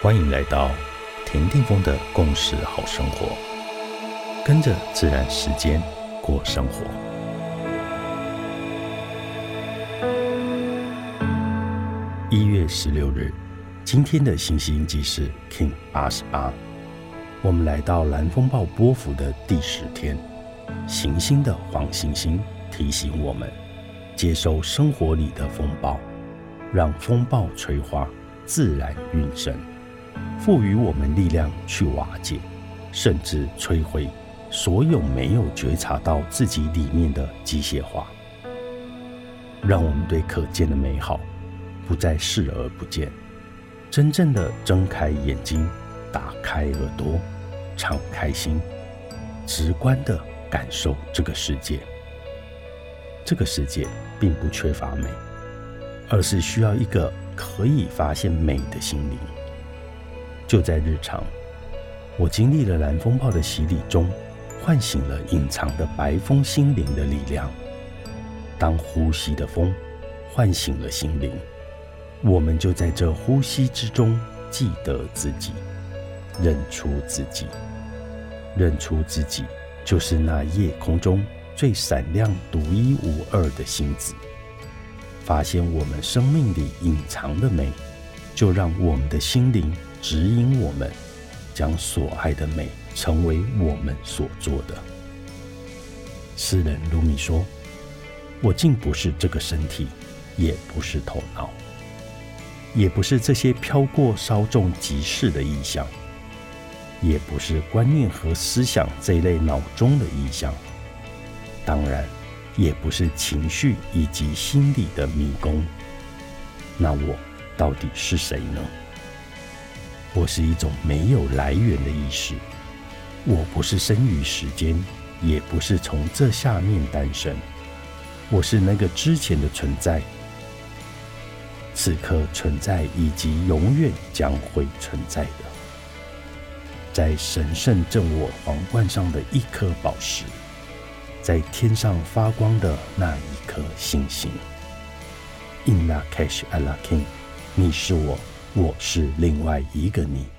欢迎来到田定峰的共识好生活，跟着自然时间过生活。一月十六日，今天的星星记是 King 八十八。我们来到蓝风暴波幅的第十天，行星的黄星星提醒我们，接受生活里的风暴，让风暴催化自然运生。赋予我们力量去瓦解，甚至摧毁所有没有觉察到自己里面的机械化，让我们对可见的美好不再视而不见，真正的睁开眼睛，打开耳朵，敞开心，直观的感受这个世界。这个世界并不缺乏美，而是需要一个可以发现美的心灵。就在日常，我经历了蓝风暴的洗礼中，唤醒了隐藏的白风心灵的力量。当呼吸的风唤醒了心灵，我们就在这呼吸之中记得自己，认出自己，认出自己就是那夜空中最闪亮、独一无二的星子。发现我们生命里隐藏的美，就让我们的心灵。指引我们，将所爱的美成为我们所做的。诗人卢米说：“我竟不是这个身体，也不是头脑，也不是这些飘过稍纵即逝的意象，也不是观念和思想这一类脑中的意象，当然，也不是情绪以及心理的迷宫。那我到底是谁呢？”我是一种没有来源的意识，我不是生于时间，也不是从这下面诞生，我是那个之前的存在，此刻存在以及永远将会存在的，在神圣正我皇冠上的一颗宝石，在天上发光的那一颗星星。In la cash a la king，你是我。我是另外一个你。